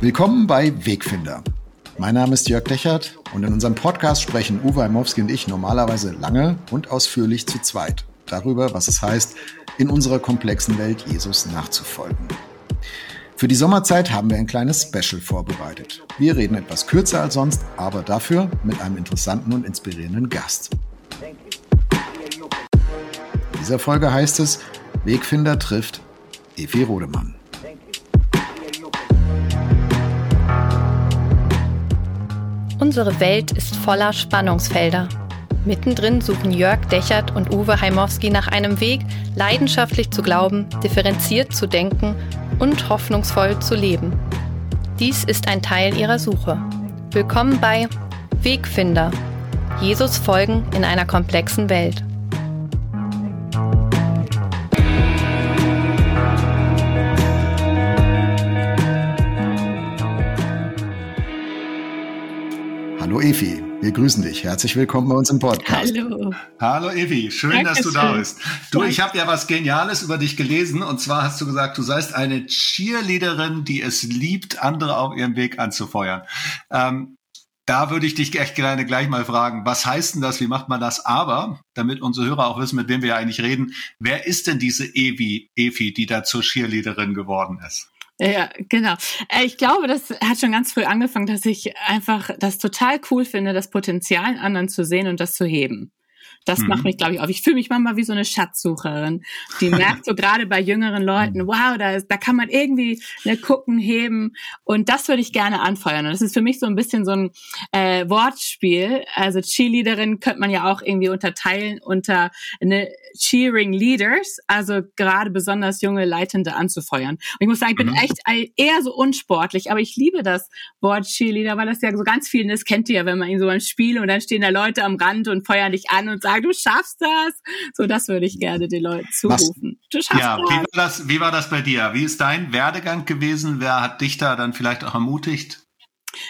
Willkommen bei Wegfinder. Mein Name ist Jörg Dechert und in unserem Podcast sprechen Uwe Heimowski und ich normalerweise lange und ausführlich zu zweit darüber, was es heißt, in unserer komplexen Welt Jesus nachzufolgen. Für die Sommerzeit haben wir ein kleines Special vorbereitet. Wir reden etwas kürzer als sonst, aber dafür mit einem interessanten und inspirierenden Gast. In dieser Folge heißt es, Wegfinder trifft Evi Rodemann. Unsere Welt ist voller Spannungsfelder. Mittendrin suchen Jörg Dechert und Uwe Heimowski nach einem Weg, leidenschaftlich zu glauben, differenziert zu denken und hoffnungsvoll zu leben. Dies ist ein Teil ihrer Suche. Willkommen bei Wegfinder. Jesus folgen in einer komplexen Welt. Hallo Efi, wir grüßen dich. Herzlich willkommen bei uns im Podcast. Hallo. Hallo Evi, schön, Dankeschön. dass du da bist. Du, ich habe ja was Geniales über dich gelesen und zwar hast du gesagt, du seist eine Cheerleaderin, die es liebt, andere auf ihrem Weg anzufeuern. Ähm, da würde ich dich echt gerne gleich mal fragen, was heißt denn das, wie macht man das? Aber, damit unsere Hörer auch wissen, mit wem wir eigentlich reden, wer ist denn diese Evi, Evi, die da zur Cheerleaderin geworden ist? Ja, genau. Äh, ich glaube, das hat schon ganz früh angefangen, dass ich einfach das total cool finde, das Potenzial in anderen zu sehen und das zu heben. Das mhm. macht mich, glaube ich, auf. Ich fühle mich manchmal wie so eine Schatzsucherin, die merkt so gerade bei jüngeren Leuten, mhm. wow, da, ist, da kann man irgendwie eine gucken, heben. Und das würde ich gerne anfeuern. Und das ist für mich so ein bisschen so ein äh, Wortspiel. Also Cheerleaderin könnte man ja auch irgendwie unterteilen unter eine Cheering Leaders, also gerade besonders junge Leitende anzufeuern. Und ich muss sagen, ich bin mhm. echt eher so unsportlich, aber ich liebe das Wort Cheerleader, weil das ja so ganz viel, das kennt ihr ja, wenn man ihn so beim Spiel und dann stehen da Leute am Rand und feuern dich an und sagen, du schaffst das. So, das würde ich gerne den Leuten zurufen. Du schaffst ja, das. Wie war das, wie war das bei dir? Wie ist dein Werdegang gewesen? Wer hat dich da dann vielleicht auch ermutigt?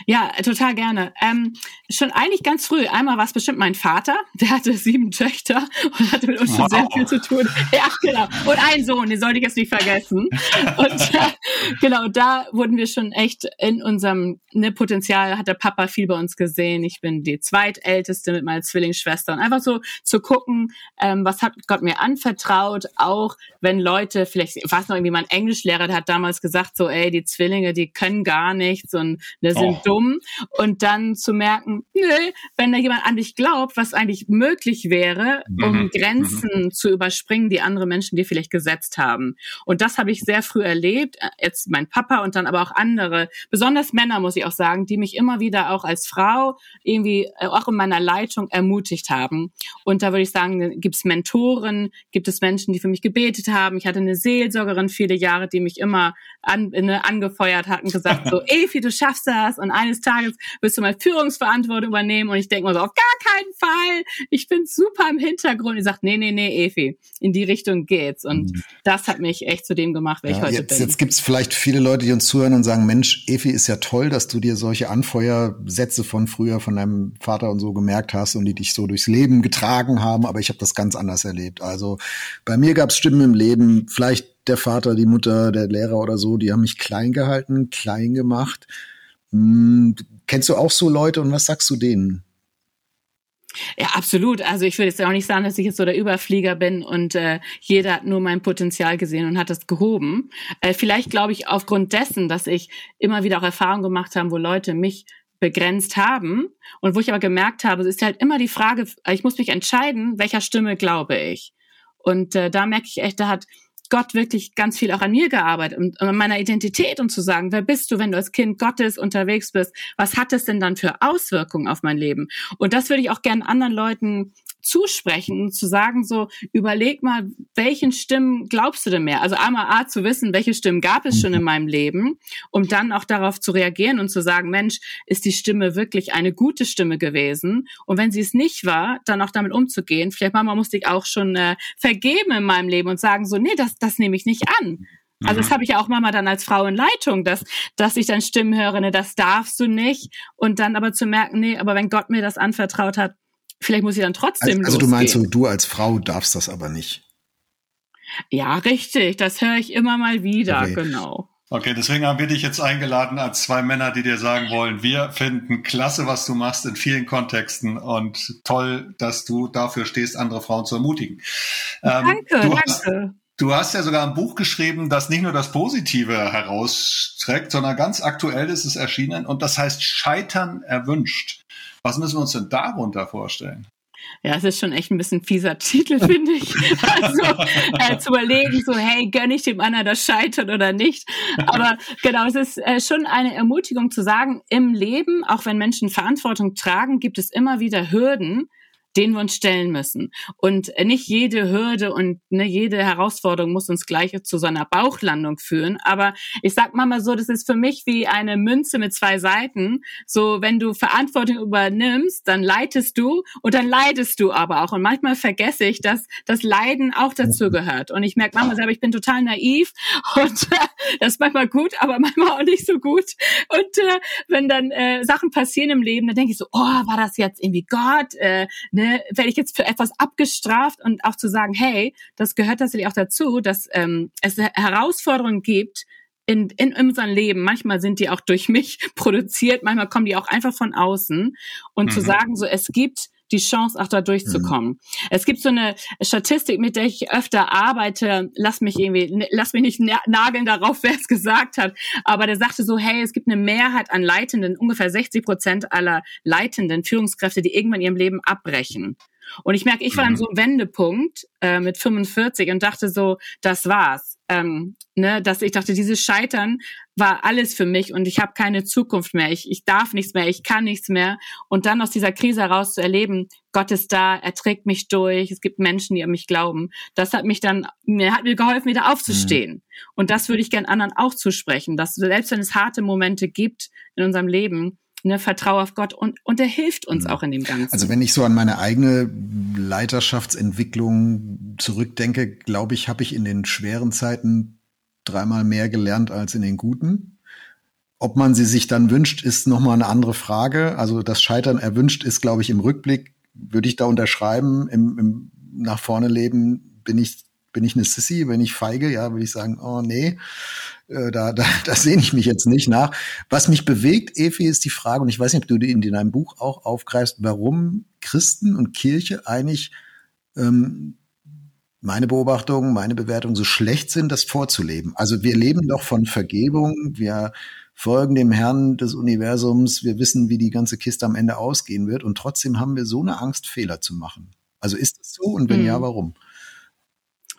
Ja, total gerne. Ähm, schon eigentlich ganz früh. Einmal war es bestimmt mein Vater, der hatte sieben Töchter und hatte mit uns wow. schon sehr viel zu tun. Ja, genau. Und einen Sohn, den sollte ich jetzt nicht vergessen. Und äh, genau, da wurden wir schon echt in unserem ne, Potenzial, hat der Papa viel bei uns gesehen. Ich bin die zweitälteste mit meiner Zwillingsschwester. Und einfach so zu gucken, ähm, was hat Gott mir anvertraut, auch wenn Leute, vielleicht, ich weiß noch, irgendwie mein Englischlehrer, der hat damals gesagt, so, ey, die Zwillinge, die können gar nichts und ne, sind oh. dumm. Und dann zu merken, nö, wenn da jemand an dich glaubt, was eigentlich möglich wäre, um mhm. Grenzen mhm. zu überspringen, die andere Menschen dir vielleicht gesetzt haben. Und das habe ich sehr früh erlebt. Jetzt mein Papa und dann aber auch andere, besonders Männer, muss ich auch sagen, die mich immer wieder auch als Frau irgendwie äh, auch in meiner Leitung ermutigt haben. Und da würde ich sagen, gibt es Mentoren, gibt es Menschen, die für mich gebetet haben. Ich hatte eine Seelsorgerin viele Jahre, die mich immer an, ne, angefeuert hat und gesagt so, Evi, du schaffst das und eines Tages wirst du mal Führungsverantwortung übernehmen. Und ich denke mal so, auf gar keinen Fall. Ich bin super im Hintergrund. Und ich sagt, nee, nee, nee, Evi, in die Richtung geht's. Und mhm. das hat mich echt zu dem gemacht, wer ja, ich heute jetzt, bin. Jetzt gibt's vielleicht viele Leute, die uns zuhören und sagen, Mensch, Evi, ist ja toll, dass du dir solche Anfeuersätze von früher von deinem Vater und so gemerkt hast und die dich so durchs Leben getragen haben. Aber ich habe das ganz anders erlebt. Also bei mir gab's Stimmen im Leben, vielleicht der Vater, die Mutter, der Lehrer oder so, die haben mich klein gehalten, klein gemacht. Hm, kennst du auch so Leute und was sagst du denen? Ja, absolut. Also ich würde jetzt auch nicht sagen, dass ich jetzt so der Überflieger bin und äh, jeder hat nur mein Potenzial gesehen und hat das gehoben. Äh, vielleicht glaube ich aufgrund dessen, dass ich immer wieder auch Erfahrungen gemacht habe, wo Leute mich begrenzt haben und wo ich aber gemerkt habe, es ist halt immer die Frage, ich muss mich entscheiden, welcher Stimme glaube ich. Und äh, da merke ich echt, da hat Gott wirklich ganz viel auch an mir gearbeitet und an meiner Identität und zu sagen, wer bist du, wenn du als Kind Gottes unterwegs bist? Was hat es denn dann für Auswirkungen auf mein Leben? Und das würde ich auch gerne anderen Leuten zusprechen und zu sagen so, überleg mal, welchen Stimmen glaubst du denn mehr? Also einmal A, zu wissen, welche Stimmen gab es schon in meinem Leben, um dann auch darauf zu reagieren und zu sagen, Mensch, ist die Stimme wirklich eine gute Stimme gewesen? Und wenn sie es nicht war, dann auch damit umzugehen. Vielleicht Mama musste ich auch schon äh, vergeben in meinem Leben und sagen so, nee, das, das nehme ich nicht an. Also das mhm. habe ich ja auch Mama dann als Frau in Leitung, dass, dass ich dann Stimmen höre, ne, das darfst du nicht. Und dann aber zu merken, nee, aber wenn Gott mir das anvertraut hat, Vielleicht muss ich dann trotzdem. Also, also du meinst so, du als Frau darfst das aber nicht. Ja, richtig. Das höre ich immer mal wieder, okay. genau. Okay, deswegen haben wir dich jetzt eingeladen als zwei Männer, die dir sagen wollen, wir finden klasse, was du machst in vielen Kontexten und toll, dass du dafür stehst, andere Frauen zu ermutigen. Ähm, danke, du danke. Hast, du hast ja sogar ein Buch geschrieben, das nicht nur das Positive herausträgt, sondern ganz aktuell ist es erschienen und das heißt Scheitern erwünscht. Was müssen wir uns denn darunter vorstellen? Ja, es ist schon echt ein bisschen fieser Titel, finde ich. Also äh, zu überlegen, so, hey, gönne ich dem anderen das Scheitern oder nicht. Aber genau, es ist äh, schon eine Ermutigung zu sagen, im Leben, auch wenn Menschen Verantwortung tragen, gibt es immer wieder Hürden, denen wir uns stellen müssen. Und nicht jede Hürde und ne, jede Herausforderung muss uns gleich zu so einer Bauchlandung führen. Aber ich sag mal so, das ist für mich wie eine Münze mit zwei Seiten. So, wenn du Verantwortung übernimmst, dann leitest du und dann leidest du aber auch. Und manchmal vergesse ich, dass das Leiden auch dazu gehört. Und ich merke manchmal selber, ich bin total naiv und äh, das ist manchmal gut, aber manchmal auch nicht so gut. Und äh, wenn dann äh, Sachen passieren im Leben, dann denke ich so, oh, war das jetzt irgendwie Gott? Äh, ne? werde ich jetzt für etwas abgestraft und auch zu sagen, hey, das gehört tatsächlich auch dazu, dass ähm, es Herausforderungen gibt, in, in unserem Leben, manchmal sind die auch durch mich produziert, manchmal kommen die auch einfach von außen. Und mhm. zu sagen, so es gibt die Chance, auch da durchzukommen. Mhm. Es gibt so eine Statistik, mit der ich öfter arbeite. Lass mich irgendwie, lass mich nicht nageln darauf, wer es gesagt hat. Aber der sagte so, hey, es gibt eine Mehrheit an Leitenden, ungefähr 60 Prozent aller Leitenden Führungskräfte, die irgendwann in ihrem Leben abbrechen. Und ich merke, ich war an mhm. so einem Wendepunkt äh, mit 45 und dachte so, das war's. Ähm, ne, dass ich dachte, dieses Scheitern war alles für mich und ich habe keine Zukunft mehr. Ich, ich darf nichts mehr, ich kann nichts mehr. Und dann aus dieser Krise heraus zu erleben, Gott ist da, er trägt mich durch, es gibt Menschen, die an mich glauben. Das hat mich dann, mir hat mir geholfen, wieder aufzustehen. Mhm. Und das würde ich gern anderen auch zusprechen, dass selbst wenn es harte Momente gibt in unserem Leben, ne, vertraue auf Gott und, und er hilft uns mhm. auch in dem Ganzen. Also wenn ich so an meine eigene Leiterschaftsentwicklung zurückdenke, glaube ich, habe ich in den schweren Zeiten dreimal mehr gelernt als in den guten. Ob man sie sich dann wünscht, ist nochmal eine andere Frage. Also das Scheitern erwünscht ist, glaube ich, im Rückblick, würde ich da unterschreiben, im, im nach vorne leben bin ich bin ich eine Sissy, wenn ich feige, ja, würde ich sagen, oh nee, äh, da, da, da sehne ich mich jetzt nicht nach. Was mich bewegt, Evi, ist die Frage, und ich weiß nicht, ob du die in deinem Buch auch aufgreifst, warum Christen und Kirche eigentlich ähm, meine Beobachtung, meine Bewertung so schlecht sind, das vorzuleben. Also wir leben doch von Vergebung, wir folgen dem Herrn des Universums, wir wissen, wie die ganze Kiste am Ende ausgehen wird und trotzdem haben wir so eine Angst, Fehler zu machen. Also ist das so und wenn mhm. ja, warum?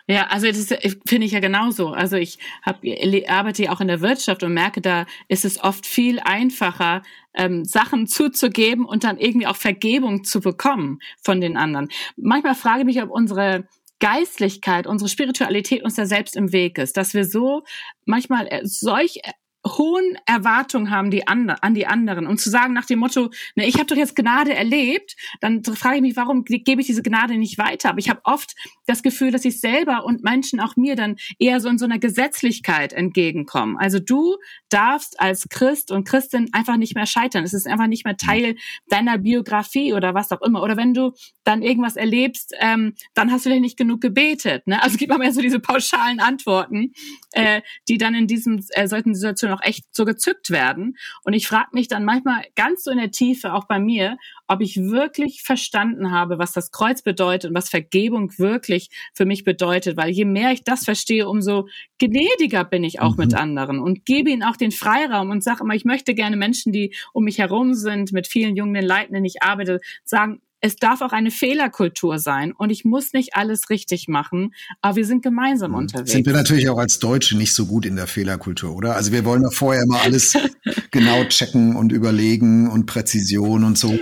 Ja, also das finde ich ja genauso. Also ich hab, arbeite ja auch in der Wirtschaft und merke, da ist es oft viel einfacher, ähm, Sachen zuzugeben und dann irgendwie auch Vergebung zu bekommen von den anderen. Manchmal frage ich mich, ob unsere Geistlichkeit, unsere Spiritualität uns da selbst im Weg ist, dass wir so manchmal äh, solch hohen Erwartungen haben die andre, an die anderen und zu sagen nach dem Motto, ne, ich habe doch jetzt Gnade erlebt, dann frage ich mich, warum gebe ich diese Gnade nicht weiter? Aber ich habe oft das Gefühl, dass ich selber und Menschen auch mir dann eher so in so einer Gesetzlichkeit entgegenkommen. Also du darfst als Christ und Christin einfach nicht mehr scheitern. Es ist einfach nicht mehr Teil deiner Biografie oder was auch immer. Oder wenn du dann irgendwas erlebst, ähm, dann hast du dir nicht genug gebetet. Ne? Also gibt man ja so diese pauschalen Antworten, äh, die dann in diesem äh, solchen Situationen auch echt so gezückt werden. Und ich frage mich dann manchmal ganz so in der Tiefe, auch bei mir, ob ich wirklich verstanden habe, was das Kreuz bedeutet und was Vergebung wirklich für mich bedeutet. Weil je mehr ich das verstehe, umso gnädiger bin ich auch mhm. mit anderen und gebe ihnen auch den Freiraum und sage immer, ich möchte gerne Menschen, die um mich herum sind, mit vielen jungen Leuten, denen ich arbeite, sagen, es darf auch eine Fehlerkultur sein und ich muss nicht alles richtig machen, aber wir sind gemeinsam mhm. unterwegs. Sind wir natürlich auch als Deutsche nicht so gut in der Fehlerkultur, oder? Also wir wollen ja vorher immer alles genau checken und überlegen und Präzision und so.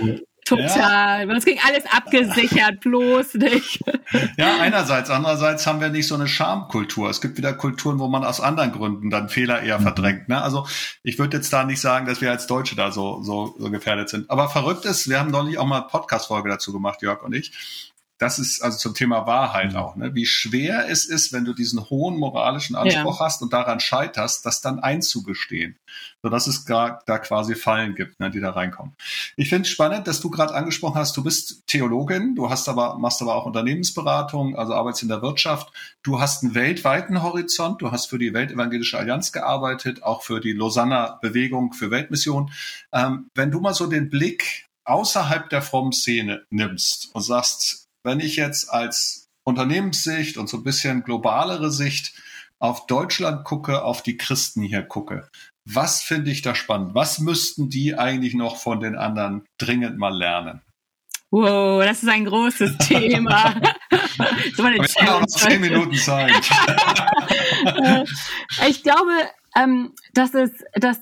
Total. Ja. Das ging alles abgesichert, bloß nicht. Ja, einerseits. Andererseits haben wir nicht so eine Schamkultur. Es gibt wieder Kulturen, wo man aus anderen Gründen dann Fehler eher mhm. verdrängt. Ne? Also ich würde jetzt da nicht sagen, dass wir als Deutsche da so, so, so gefährdet sind. Aber verrückt ist, wir haben neulich auch mal Podcast-Folge dazu gemacht, Jörg und ich. Das ist also zum Thema Wahrheit auch, ne? wie schwer es ist, wenn du diesen hohen moralischen Anspruch ja. hast und daran scheiterst, das dann einzugestehen, sodass es gar, da quasi Fallen gibt, ne, die da reinkommen. Ich finde es spannend, dass du gerade angesprochen hast, du bist Theologin, du hast aber, machst aber auch Unternehmensberatung, also arbeitest in der Wirtschaft, du hast einen weltweiten Horizont, du hast für die Weltevangelische Allianz gearbeitet, auch für die Lausanner Bewegung für Weltmission. Ähm, wenn du mal so den Blick außerhalb der frommen Szene nimmst und sagst, wenn ich jetzt als Unternehmenssicht und so ein bisschen globalere Sicht auf Deutschland gucke, auf die Christen hier gucke, was finde ich da spannend? Was müssten die eigentlich noch von den anderen dringend mal lernen? Wow, das ist ein großes Thema. so eine Wir haben auch noch zehn Minuten Zeit. ich glaube, ähm, dass es, dass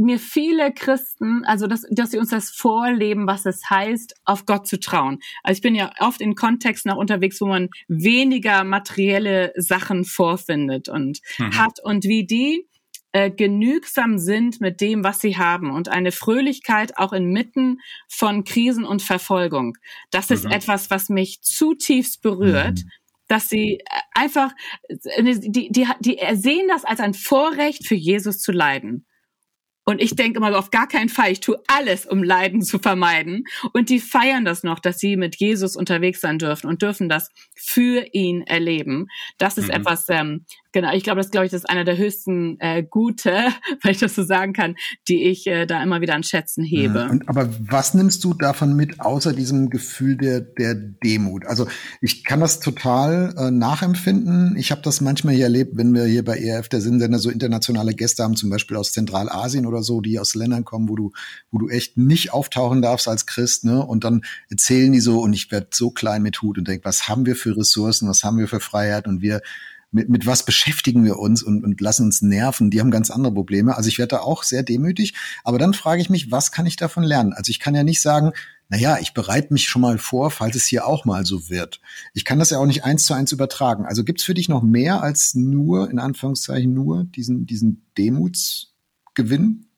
mir viele Christen, also dass, dass sie uns das vorleben, was es heißt, auf Gott zu trauen. Also ich bin ja oft in Kontexten auch unterwegs, wo man weniger materielle Sachen vorfindet und mhm. hat und wie die äh, genügsam sind mit dem, was sie haben und eine Fröhlichkeit auch inmitten von Krisen und Verfolgung. Das ist mhm. etwas, was mich zutiefst berührt. Mhm dass sie äh, einfach, äh, die, die, die sehen das als ein Vorrecht für Jesus zu leiden. Und ich denke immer so, auf gar keinen Fall, ich tue alles, um Leiden zu vermeiden. Und die feiern das noch, dass sie mit Jesus unterwegs sein dürfen und dürfen das für ihn erleben. Das ist mhm. etwas, ähm, Genau, ich glaube, das glaube ich, das ist einer der höchsten äh, Gute, wenn ich das so sagen kann, die ich äh, da immer wieder an Schätzen hebe. Und, aber was nimmst du davon mit, außer diesem Gefühl der, der Demut? Also ich kann das total äh, nachempfinden. Ich habe das manchmal hier erlebt, wenn wir hier bei ERF der Sinnsender so internationale Gäste haben, zum Beispiel aus Zentralasien oder so, die aus Ländern kommen, wo du, wo du echt nicht auftauchen darfst als Christ, ne? Und dann erzählen die so und ich werde so klein mit Hut und denk, was haben wir für Ressourcen, was haben wir für Freiheit und wir mit, mit was beschäftigen wir uns und, und lassen uns nerven. Die haben ganz andere Probleme. Also ich werde da auch sehr demütig. Aber dann frage ich mich, was kann ich davon lernen? Also ich kann ja nicht sagen, na ja, ich bereite mich schon mal vor, falls es hier auch mal so wird. Ich kann das ja auch nicht eins zu eins übertragen. Also gibt's für dich noch mehr als nur, in Anführungszeichen, nur diesen, diesen Demutsgewinn?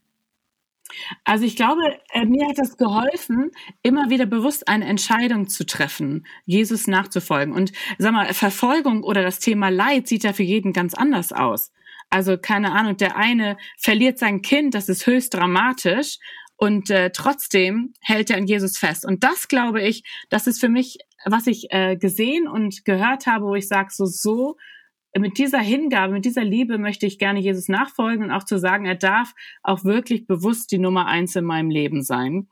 Also ich glaube, äh, mir hat das geholfen, immer wieder bewusst eine Entscheidung zu treffen, Jesus nachzufolgen. Und sag mal, Verfolgung oder das Thema Leid sieht ja für jeden ganz anders aus. Also keine Ahnung, der eine verliert sein Kind, das ist höchst dramatisch. Und äh, trotzdem hält er an Jesus fest. Und das glaube ich, das ist für mich, was ich äh, gesehen und gehört habe, wo ich sage, so, so mit dieser Hingabe, mit dieser Liebe möchte ich gerne Jesus nachfolgen und auch zu sagen, er darf auch wirklich bewusst die Nummer eins in meinem Leben sein,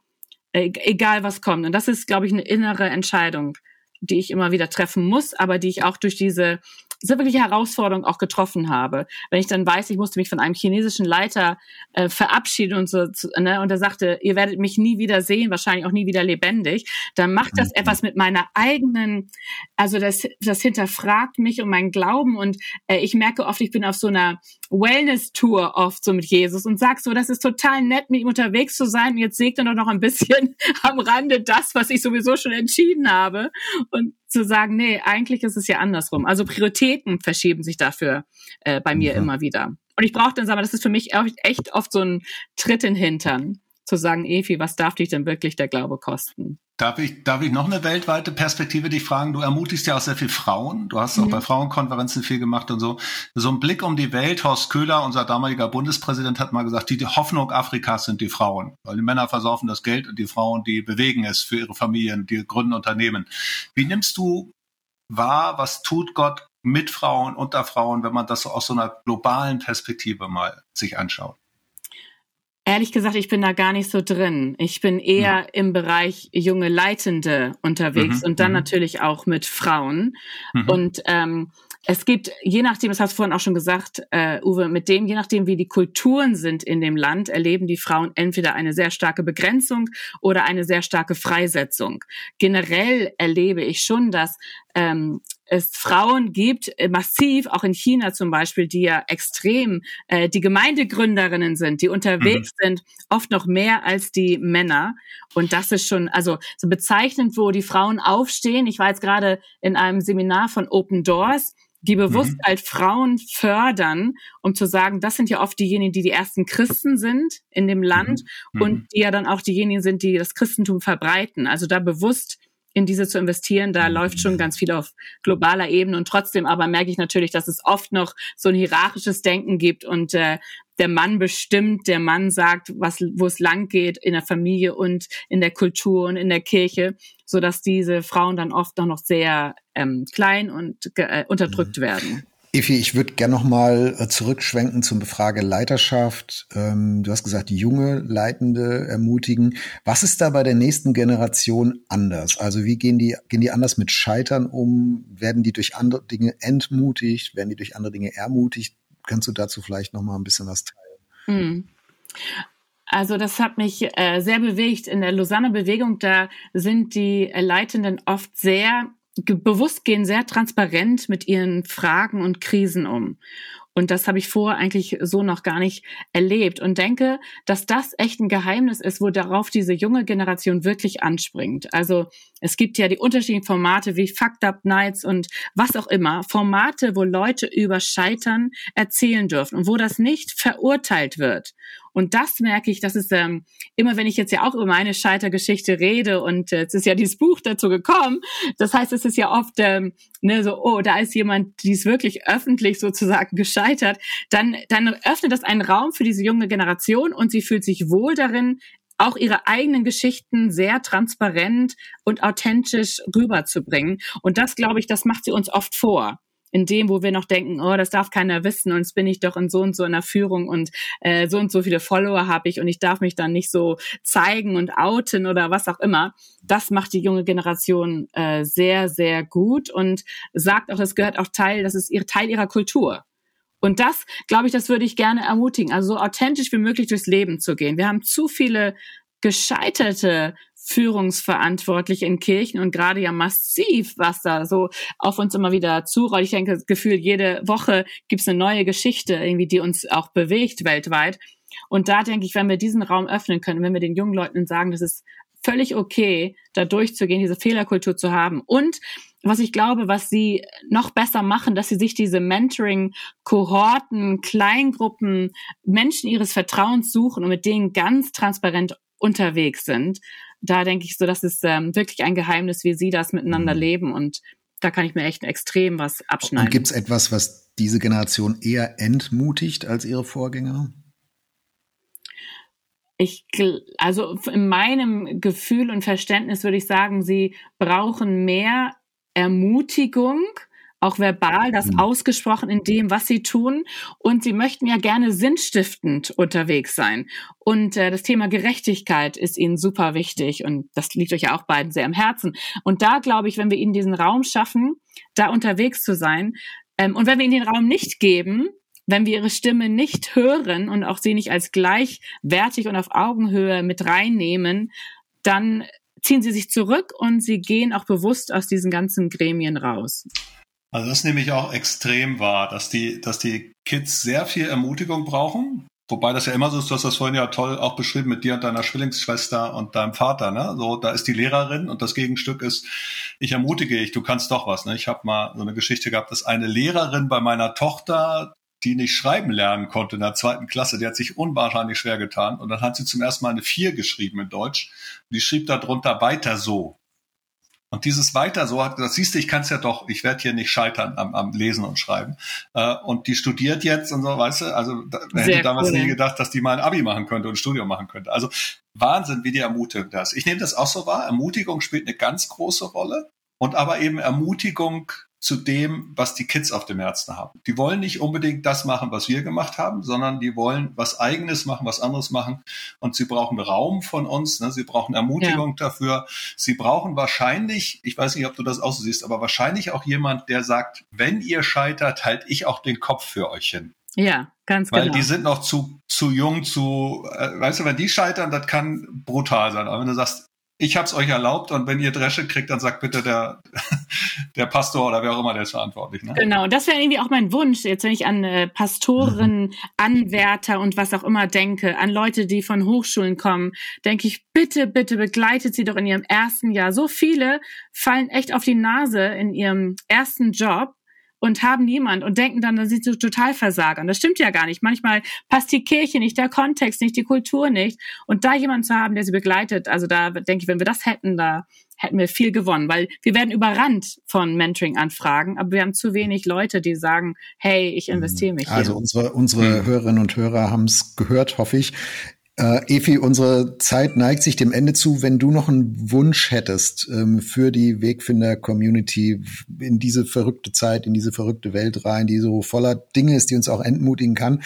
e-, egal was kommt. Und das ist, glaube ich, eine innere Entscheidung, die ich immer wieder treffen muss, aber die ich auch durch diese so wirkliche Herausforderung auch getroffen habe. Wenn ich dann weiß, ich musste mich von einem chinesischen Leiter äh, verabschieden und so, ne, und er sagte, ihr werdet mich nie wieder sehen, wahrscheinlich auch nie wieder lebendig, dann macht das mhm. etwas mit meiner eigenen, also das, das hinterfragt mich und mein Glauben und äh, ich merke oft, ich bin auf so einer Wellness-Tour oft so mit Jesus und sag so, das ist total nett, mit ihm unterwegs zu sein. Und jetzt segne doch noch ein bisschen am Rande das, was ich sowieso schon entschieden habe. Und zu sagen, nee, eigentlich ist es ja andersrum. Also Prioritäten verschieben sich dafür äh, bei mir ja. immer wieder. Und ich brauche dann sagen, das ist für mich echt oft so ein Tritt in den Hintern, zu sagen, Efi, was darf dich denn wirklich der Glaube kosten? Darf ich, darf ich noch eine weltweite Perspektive dich fragen? Du ermutigst ja auch sehr viel Frauen. Du hast mhm. auch bei Frauenkonferenzen viel gemacht und so. So ein Blick um die Welt. Horst Köhler, unser damaliger Bundespräsident, hat mal gesagt, die, die Hoffnung Afrikas sind die Frauen. Weil die Männer versaufen das Geld und die Frauen, die bewegen es für ihre Familien, die gründen Unternehmen. Wie nimmst du wahr, was tut Gott mit Frauen, unter Frauen, wenn man das so aus so einer globalen Perspektive mal sich anschaut? Ehrlich gesagt, ich bin da gar nicht so drin. Ich bin eher mhm. im Bereich junge Leitende unterwegs mhm. und dann mhm. natürlich auch mit Frauen. Mhm. Und ähm, es gibt, je nachdem, das hast du vorhin auch schon gesagt, äh, Uwe, mit dem, je nachdem, wie die Kulturen sind in dem Land, erleben die Frauen entweder eine sehr starke Begrenzung oder eine sehr starke Freisetzung. Generell erlebe ich schon, dass ähm, es Frauen gibt, äh, massiv, auch in China zum Beispiel, die ja extrem äh, die Gemeindegründerinnen sind, die unterwegs mhm. sind, oft noch mehr als die Männer. Und das ist schon, also so bezeichnend, wo die Frauen aufstehen. Ich war jetzt gerade in einem Seminar von Open Doors die bewusst mhm. halt Frauen fördern, um zu sagen, das sind ja oft diejenigen, die die ersten Christen sind in dem Land mhm. und die ja dann auch diejenigen sind, die das Christentum verbreiten. Also da bewusst in diese zu investieren. Da läuft schon ganz viel auf globaler Ebene und trotzdem aber merke ich natürlich, dass es oft noch so ein hierarchisches Denken gibt und äh, der Mann bestimmt, der Mann sagt, was, wo es lang geht in der Familie und in der Kultur und in der Kirche, so dass diese Frauen dann oft auch noch sehr ähm, klein und äh, unterdrückt mhm. werden. Efi, ich würde gerne noch mal äh, zurückschwenken zum Befrage Leiterschaft. Ähm, du hast gesagt, junge Leitende ermutigen. Was ist da bei der nächsten Generation anders? Also wie gehen die, gehen die anders mit Scheitern um? Werden die durch andere Dinge entmutigt? Werden die durch andere Dinge ermutigt? Kannst du dazu vielleicht noch mal ein bisschen was teilen? Hm. Also das hat mich äh, sehr bewegt. In der Lausanne-Bewegung, da sind die Leitenden oft sehr bewusst gehen sehr transparent mit ihren Fragen und Krisen um. Und das habe ich vorher eigentlich so noch gar nicht erlebt und denke, dass das echt ein Geheimnis ist, wo darauf diese junge Generation wirklich anspringt. Also es gibt ja die unterschiedlichen Formate wie Fucked Up Nights und was auch immer. Formate, wo Leute über Scheitern erzählen dürfen und wo das nicht verurteilt wird. Und das merke ich, dass es ähm, immer, wenn ich jetzt ja auch über meine Scheitergeschichte rede und äh, es ist ja dieses Buch dazu gekommen, das heißt, es ist ja oft ähm, ne, so, oh, da ist jemand, die ist wirklich öffentlich sozusagen gescheitert, dann, dann öffnet das einen Raum für diese junge Generation und sie fühlt sich wohl darin, auch ihre eigenen Geschichten sehr transparent und authentisch rüberzubringen. Und das, glaube ich, das macht sie uns oft vor in dem, wo wir noch denken, oh, das darf keiner wissen und jetzt bin ich doch in so und so einer Führung und äh, so und so viele Follower habe ich und ich darf mich dann nicht so zeigen und outen oder was auch immer. Das macht die junge Generation äh, sehr, sehr gut und sagt auch, es gehört auch Teil, das ist ihr Teil ihrer Kultur. Und das, glaube ich, das würde ich gerne ermutigen, also so authentisch wie möglich durchs Leben zu gehen. Wir haben zu viele gescheiterte Führungsverantwortliche in Kirchen und gerade ja massiv, was da so auf uns immer wieder zurollt. Ich denke, gefühlt jede Woche gibt es eine neue Geschichte, irgendwie, die uns auch bewegt weltweit. Und da denke ich, wenn wir diesen Raum öffnen können, wenn wir den jungen Leuten sagen, das ist völlig okay, da durchzugehen, diese Fehlerkultur zu haben. Und was ich glaube, was sie noch besser machen, dass sie sich diese Mentoring-Kohorten, Kleingruppen, Menschen ihres Vertrauens suchen und mit denen ganz transparent unterwegs sind da denke ich so, das ist ähm, wirklich ein Geheimnis, wie sie das miteinander mhm. leben und da kann ich mir echt extrem was abschneiden. Und gibt es etwas, was diese Generation eher entmutigt als ihre Vorgänger? Ich, also in meinem Gefühl und Verständnis würde ich sagen, sie brauchen mehr Ermutigung auch verbal, das mhm. ausgesprochen in dem, was sie tun. Und sie möchten ja gerne sinnstiftend unterwegs sein. Und äh, das Thema Gerechtigkeit ist ihnen super wichtig. Und das liegt euch ja auch beiden sehr am Herzen. Und da glaube ich, wenn wir ihnen diesen Raum schaffen, da unterwegs zu sein, ähm, und wenn wir ihnen den Raum nicht geben, wenn wir ihre Stimme nicht hören und auch sie nicht als gleichwertig und auf Augenhöhe mit reinnehmen, dann ziehen sie sich zurück und sie gehen auch bewusst aus diesen ganzen Gremien raus. Also das nehme ich auch extrem wahr, dass die, dass die Kids sehr viel Ermutigung brauchen. Wobei das ja immer so ist, du hast das vorhin ja toll auch beschrieben mit dir und deiner Schwillingsschwester und deinem Vater, ne? So, da ist die Lehrerin und das Gegenstück ist, ich ermutige dich, du kannst doch was, ne? Ich habe mal so eine Geschichte gehabt, dass eine Lehrerin bei meiner Tochter, die nicht schreiben lernen konnte in der zweiten Klasse, die hat sich unwahrscheinlich schwer getan und dann hat sie zum ersten Mal eine vier geschrieben in Deutsch. Und die schrieb da drunter weiter so. Und dieses weiter so hat gesagt, siehst du, ich kann es ja doch, ich werde hier nicht scheitern am, am Lesen und Schreiben. Äh, und die studiert jetzt und so, weißt du, also da, hätte ich damals cool. nie gedacht, dass die mal ein Abi machen könnte und ein Studium machen könnte. Also Wahnsinn, wie die Ermutigung das. Ich nehme das auch so wahr. Ermutigung spielt eine ganz große Rolle. Und aber eben Ermutigung zu dem, was die Kids auf dem Herzen haben. Die wollen nicht unbedingt das machen, was wir gemacht haben, sondern die wollen was eigenes machen, was anderes machen. Und sie brauchen Raum von uns, ne? sie brauchen Ermutigung ja. dafür. Sie brauchen wahrscheinlich, ich weiß nicht, ob du das auch so siehst, aber wahrscheinlich auch jemand, der sagt, wenn ihr scheitert, halt ich auch den Kopf für euch hin. Ja, ganz Weil genau. Weil die sind noch zu, zu jung, zu, äh, weißt du, wenn die scheitern, das kann brutal sein. Aber wenn du sagst, ich habe es euch erlaubt und wenn ihr Dresche kriegt, dann sagt bitte der, der Pastor oder wer auch immer der ist verantwortlich. Ne? Genau, das wäre irgendwie auch mein Wunsch, jetzt wenn ich an äh, Pastoren, mhm. Anwärter und was auch immer denke, an Leute, die von Hochschulen kommen, denke ich, bitte, bitte begleitet sie doch in ihrem ersten Jahr. So viele fallen echt auf die Nase in ihrem ersten Job und haben niemand und denken dann, dass sie so total versagern. Das stimmt ja gar nicht. Manchmal passt die Kirche nicht, der Kontext nicht, die Kultur nicht. Und da jemanden zu haben, der sie begleitet, also da denke ich, wenn wir das hätten, da hätten wir viel gewonnen, weil wir werden überrannt von Mentoring-Anfragen, aber wir haben zu wenig Leute, die sagen, hey, ich investiere mich. Also hier. unsere, unsere Hörerinnen und Hörer haben es gehört, hoffe ich. Äh, Efi, unsere Zeit neigt sich dem Ende zu. Wenn du noch einen Wunsch hättest ähm, für die Wegfinder-Community in diese verrückte Zeit, in diese verrückte Welt rein, die so voller Dinge ist, die uns auch entmutigen kann,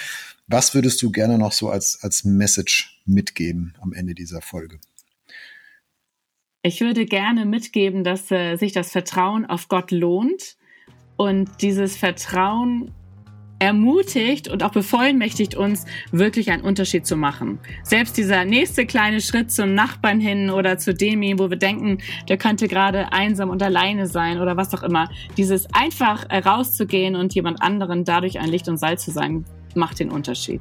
was würdest du gerne noch so als, als Message mitgeben am Ende dieser Folge? Ich würde gerne mitgeben, dass äh, sich das Vertrauen auf Gott lohnt und dieses Vertrauen ermutigt und auch bevollmächtigt uns, wirklich einen Unterschied zu machen. Selbst dieser nächste kleine Schritt zum Nachbarn hin oder zu Demi, wo wir denken, der könnte gerade einsam und alleine sein oder was auch immer. Dieses einfach rauszugehen und jemand anderen dadurch ein Licht und Salz zu sein, macht den Unterschied.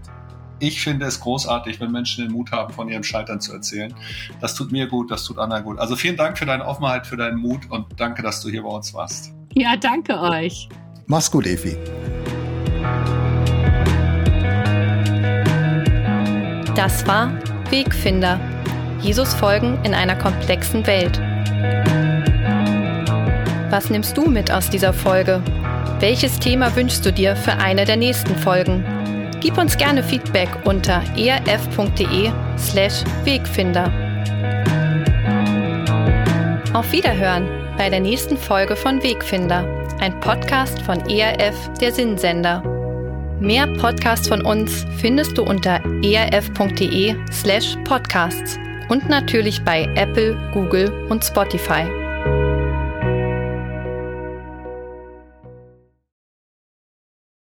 Ich finde es großartig, wenn Menschen den Mut haben, von ihrem Scheitern zu erzählen. Das tut mir gut, das tut Anna gut. Also vielen Dank für deine Offenheit, für deinen Mut und danke, dass du hier bei uns warst. Ja, danke euch. Mach's gut, Efi. Das war Wegfinder. Jesus folgen in einer komplexen Welt. Was nimmst du mit aus dieser Folge? Welches Thema wünschst du dir für eine der nächsten Folgen? Gib uns gerne Feedback unter erf.de/slash Wegfinder. Auf Wiederhören bei der nächsten Folge von Wegfinder, ein Podcast von ERF, der Sinnsender. Mehr Podcasts von uns findest du unter erf.de slash podcasts und natürlich bei Apple, Google und Spotify.